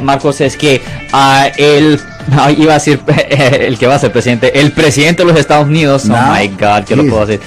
Marcos, es que uh, el iba a decir el que va a ser presidente, el presidente de los Estados Unidos. Oh my God, que lo puedo decir.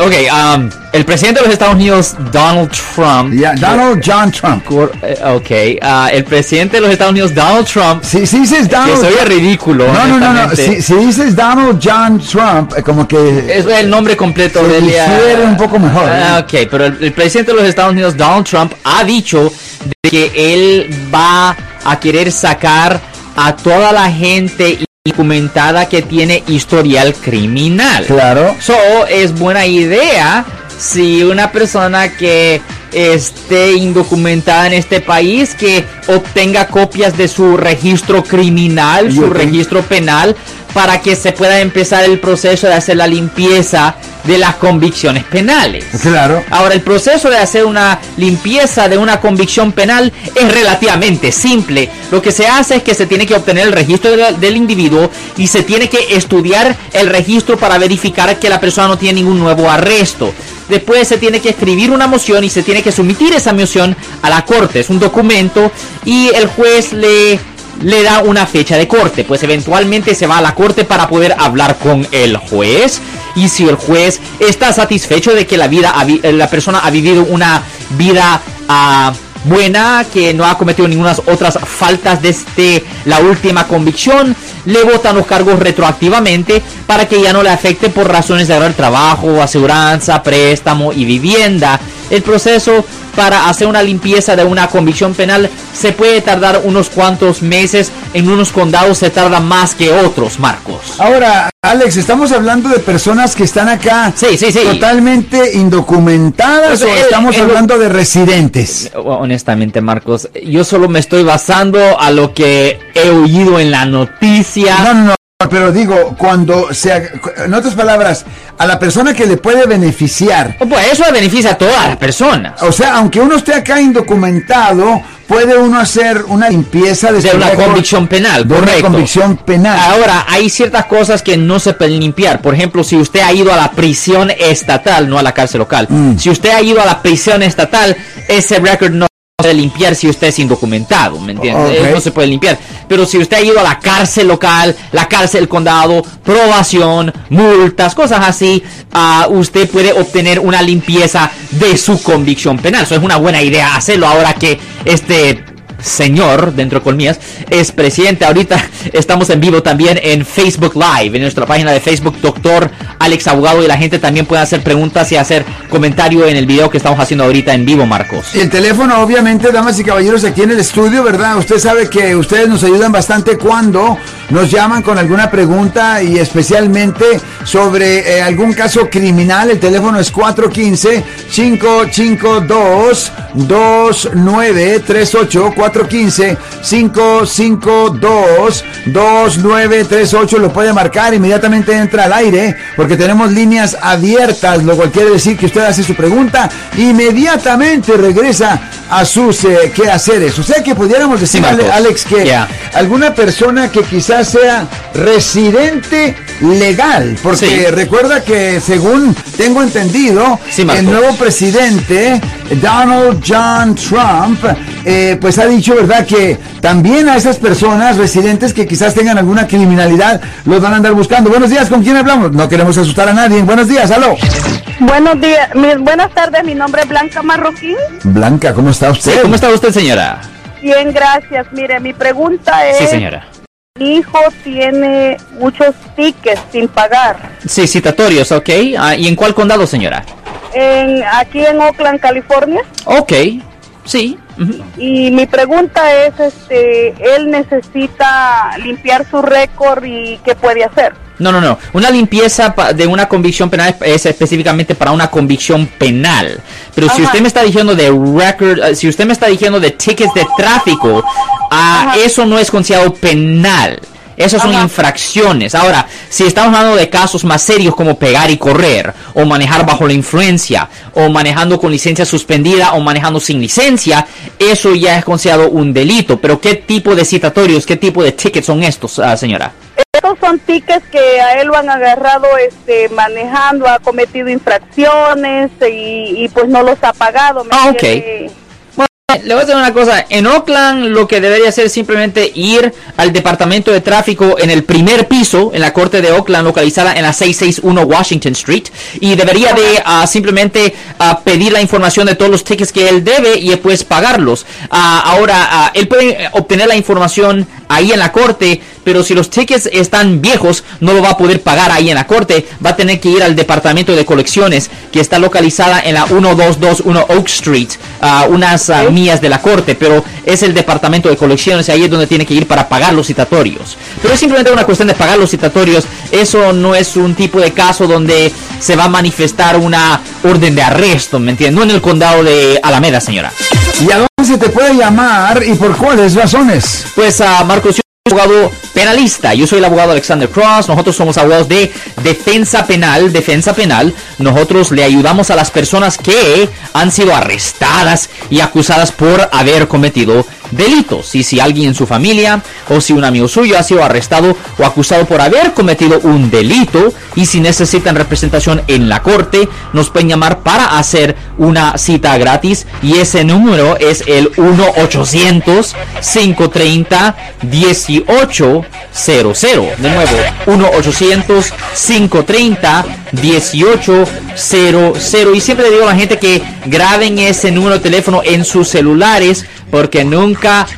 ok, um, el presidente de los Estados Unidos, Donald Trump. Donald John Trump. Eh, ok, uh, el presidente de los Estados Unidos, Donald Trump. Si, si dices Donald. Que soy ridículo. No, no, no, no. Si, si, dices Donald John Trump, eh, como que. Es el nombre completo de él. un poco mejor. Uh, ok, pero el, el presidente de los Estados Unidos, Donald Trump, ha dicho de que él va a querer sacar a toda la gente documentada que tiene historial criminal. Claro. So, es buena idea si una persona que esté indocumentada en este país que obtenga copias de su registro criminal, su registro penal, para que se pueda empezar el proceso de hacer la limpieza de las convicciones penales. Claro. Ahora, el proceso de hacer una limpieza de una convicción penal es relativamente simple. Lo que se hace es que se tiene que obtener el registro del individuo y se tiene que estudiar el registro para verificar que la persona no tiene ningún nuevo arresto. Después se tiene que escribir una moción y se tiene que someter esa moción a la corte. Es un documento y el juez le le da una fecha de corte, pues eventualmente se va a la corte para poder hablar con el juez y si el juez está satisfecho de que la vida la persona ha vivido una vida uh, buena, que no ha cometido ninguna otras faltas desde la última convicción, le votan los cargos retroactivamente para que ya no le afecte por razones de agarrar trabajo, aseguranza, préstamo y vivienda. El proceso para hacer una limpieza de una convicción penal se puede tardar unos cuantos meses, en unos condados se tarda más que otros, Marcos. Ahora, Alex, estamos hablando de personas que están acá sí, sí, sí. totalmente indocumentadas pues, o estamos hablando de residentes. Honestamente, Marcos, yo solo me estoy basando a lo que he oído en la noticia. No, no, no. Pero digo, cuando sea, en otras palabras, a la persona que le puede beneficiar. Pues eso le beneficia a todas las personas. O sea, aunque uno esté acá indocumentado, puede uno hacer una limpieza de, una convicción penal. De una convicción penal. Ahora, hay ciertas cosas que no se pueden limpiar. Por ejemplo, si usted ha ido a la prisión estatal, no a la cárcel local. Mm. Si usted ha ido a la prisión estatal, ese récord no puede limpiar si usted es indocumentado, ¿me entiende? No se puede limpiar. Pero si usted ha ido a la cárcel local, la cárcel del condado, probación, multas, cosas así, uh, usted puede obtener una limpieza de su convicción penal. Eso es una buena idea hacerlo ahora que este señor, dentro de colmillas, es presidente. Ahorita estamos en vivo también en Facebook Live, en nuestra página de Facebook, doctor Alex Abogado, y la gente también puede hacer preguntas y hacer comentario en el video que estamos haciendo ahorita en vivo, Marcos. El teléfono, obviamente, damas y caballeros, aquí en el estudio, ¿verdad? Usted sabe que ustedes nos ayudan bastante cuando nos llaman con alguna pregunta y especialmente sobre eh, algún caso criminal. El teléfono es 415 2938 415-552-2938. Lo puede marcar, inmediatamente entra al aire, porque tenemos líneas abiertas, lo cual quiere decir que usted hace su pregunta, inmediatamente regresa a sus eh, quehaceres. O sea que pudiéramos decirle, Alex, que alguna persona que quizás sea residente legal, porque recuerda que según tengo entendido, el nuevo presidente, Donald John Trump, eh, pues ha dicho, ¿verdad?, que también a esas personas residentes que quizás tengan alguna criminalidad los van a andar buscando. Buenos días, ¿con quién hablamos? No queremos asustar a nadie. Buenos días, aló. Buenos días, buenas tardes, mi nombre es Blanca Marroquín. Blanca, ¿cómo está usted? ¿Cómo está usted, señora? Bien, gracias. Mire, mi pregunta es... Sí, señora. Mi hijo tiene muchos tickets sin pagar. Sí, citatorios, ok. Ah, ¿Y en cuál condado, señora? En, aquí en Oakland, California. Ok, sí. Y mi pregunta es, este, él necesita limpiar su récord y qué puede hacer. No, no, no. Una limpieza de una convicción penal es específicamente para una convicción penal. Pero si usted me está diciendo de record, eh, si usted me está diciendo de tickets de tráfico, ah, eso no es considerado penal. Esas son infracciones. Ahora, si estamos hablando de casos más serios como pegar y correr, o manejar bajo la influencia, o manejando con licencia suspendida, o manejando sin licencia, eso ya es considerado un delito. Pero ¿qué tipo de citatorios, qué tipo de tickets son estos, ah, señora? Estos son tickets que a él lo han agarrado este, manejando, ha cometido infracciones y, pues no los ha pagado. ah, ok. Le voy a decir una cosa, en Oakland lo que debería hacer es simplemente ir al departamento de tráfico en el primer piso, en la corte de Oakland, localizada en la 661 Washington Street, y debería de uh, simplemente uh, pedir la información de todos los tickets que él debe y después pagarlos. Uh, ahora, él puede obtener la información ahí en la corte, pero si los tickets están viejos, no lo va a poder pagar ahí en la corte, va a tener que ir al departamento de colecciones, que está localizada en la 1221 Oak Street, a unas millas de la corte, pero es el departamento de colecciones, ahí es donde tiene que ir para pagar los citatorios. Pero es simplemente una cuestión de pagar los citatorios, eso no es un tipo de caso donde se va a manifestar una orden de arresto, ¿me entiendes? No en el condado de Alameda, señora. ¿Y a dónde se te puede llamar y por cuáles razones? Pues a Marcos abogado penalista. Yo soy el abogado Alexander Cross. Nosotros somos abogados de defensa penal, defensa penal. Nosotros le ayudamos a las personas que han sido arrestadas y acusadas por haber cometido delitos. Y si alguien en su familia o si un amigo suyo ha sido arrestado o acusado por haber cometido un delito y si necesitan representación en la corte, nos pueden llamar para hacer una cita gratis y ese número es el 1-800-530-1800. De nuevo, 1-800-530-1800. Y siempre le digo a la gente que graben ese número de teléfono en sus celulares porque nunca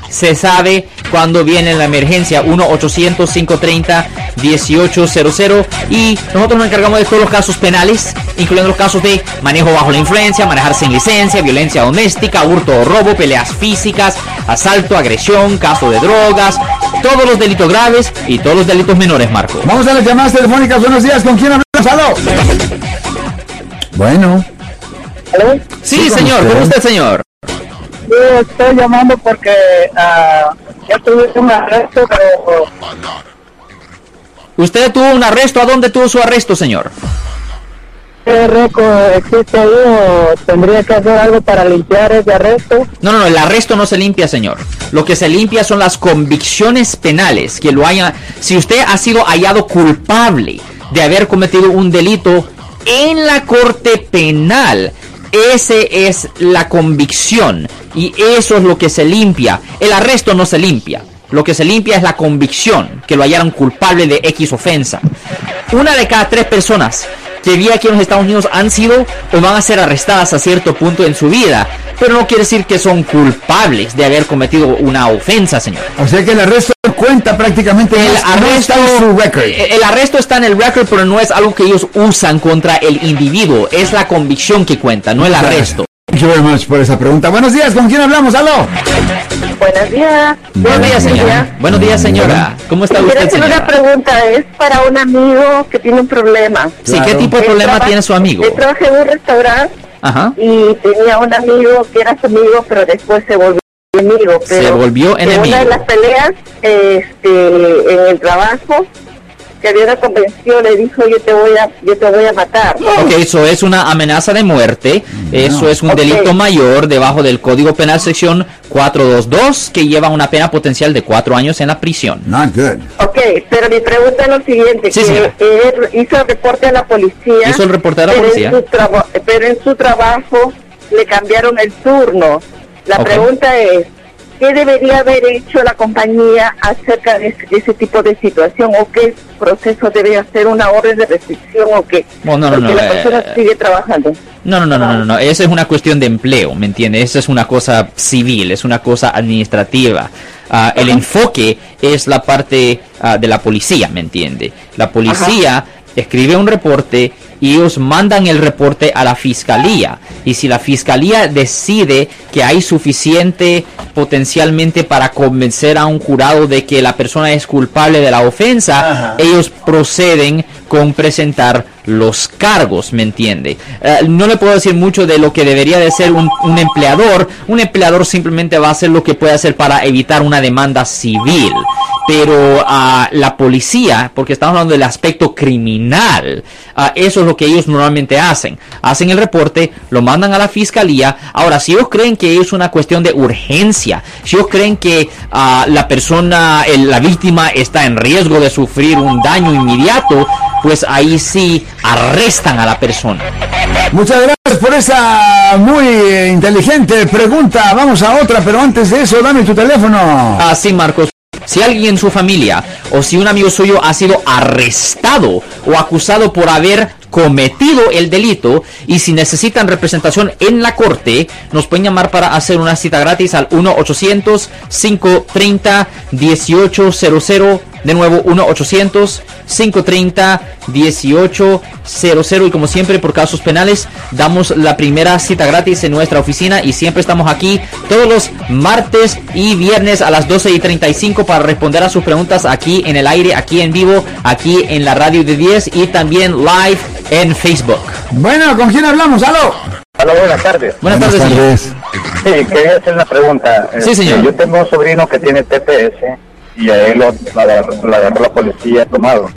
se sabe cuándo viene la emergencia. 1-800-530-1800. Y nosotros nos encargamos de todos los casos penales, incluyendo los casos de manejo bajo la influencia, manejar sin licencia, violencia doméstica, hurto o robo, peleas físicas, asalto, agresión, caso de drogas, todos los delitos graves y todos los delitos menores, Marco. Vamos a las llamadas telefónicas. Buenos días. ¿Con quién hablamos? ¡Aló! Bueno. ¿Aló? Sí, señor. ¿Cómo está, señor? Yo estoy llamando porque uh, ya tuve un arresto, pero... ¿Usted tuvo un arresto? ¿A dónde tuvo su arresto, señor? ¿Qué récord existe ahí o tendría que hacer algo para limpiar ese arresto? No, no, no, el arresto no se limpia, señor. Lo que se limpia son las convicciones penales que lo haya... Si usted ha sido hallado culpable de haber cometido un delito en la corte penal, ese es la convicción y eso es lo que se limpia. El arresto no se limpia. Lo que se limpia es la convicción, que lo hallaron culpable de X ofensa. Una de cada tres personas que vi aquí en los Estados Unidos han sido o van a ser arrestadas a cierto punto en su vida, pero no quiere decir que son culpables de haber cometido una ofensa, señor. O sea que el arresto cuenta prácticamente el arresto en su record. El arresto está en el record, pero no es algo que ellos usan contra el individuo, es la convicción que cuenta, no el arresto. Thank you very much por esa pregunta. Buenos días, ¿con quién hablamos? ¡Aló! Buenos días. Buenos días, señora. Buenos días, señora. ¿Cómo está Quiero usted, hacer señora? una pregunta, es para un amigo que tiene un problema. Sí, ¿qué tipo de Él problema traba- tiene su amigo? Él trabaja en un restaurante Ajá. y tenía un amigo que era su amigo, pero después se volvió enemigo. Se Pero volvió en enemigo. una de las peleas este, en el trabajo, que había una convención, le dijo yo te voy a, yo te voy a matar. Ok, eso es una amenaza de muerte. Eso es un Ok. delito mayor debajo del Código Penal sección 422 que lleva una pena potencial de cuatro años en la prisión. Not good. Ok, pero mi pregunta es lo siguiente, Sí, que él hizo el reporte a la policía. Hizo el reporte a la pero en policía. su traba- pero en su trabajo le cambiaron el turno. La Ok. pregunta es, ¿qué debería haber hecho la compañía acerca de ese, de ese tipo de situación? ¿O qué proceso debe hacer una orden de restricción o qué? No, no, no, Porque la eh, persona sigue trabajando. No, no, no, no, no, no. Esa es una cuestión de empleo, ¿me entiende? Esa es una cosa civil, es una cosa administrativa. Ah, el enfoque es la parte ah, de la policía, ¿me entiende? La policía escribe un reporte y ellos mandan el reporte a la fiscalía. Y si la fiscalía decide que hay suficiente potencialmente para convencer a un jurado de que la persona es culpable de la ofensa, Ajá. ellos proceden con presentar los cargos, ¿me entiende? Eh, no le puedo decir mucho de lo que debería de ser un, un empleador. Un empleador simplemente va a hacer lo que puede hacer para evitar una demanda civil. Pero a la policía, porque estamos hablando del aspecto criminal, ah, eso es lo que ellos normalmente hacen. Hacen el reporte, lo mandan a la fiscalía. Ahora, si ellos creen que es una cuestión de urgencia, si ellos creen que ah, la persona, el- la víctima está en riesgo de sufrir un daño inmediato, pues ahí sí arrestan a la persona. Muchas gracias por esa muy eh, inteligente pregunta. Vamos a otra, pero antes de eso, dame tu teléfono. Así, Marcos. Si alguien en su familia o si un amigo suyo ha sido arrestado o acusado por haber cometido el delito y si necesitan representación en la corte, nos pueden llamar para hacer una cita gratis al 1-800-530-1800. De nuevo, 1-800-530-1800. Y como siempre, por casos penales, damos la primera cita gratis en nuestra oficina y siempre estamos aquí todos los martes y viernes a las 12 y 35 para responder a sus preguntas aquí en el aire, aquí en vivo, aquí en la radio de 10 y también live en Facebook. Bueno, ¿con quién hablamos? ¡Aló! Hola, buenas tardes. Buenas, tardes, señor. Sí, quería hacer una pregunta. Sí, señor. Este, Yo tengo un sobrino que tiene TPS y a él lo, lo agarró, lo agarró la policía tomado.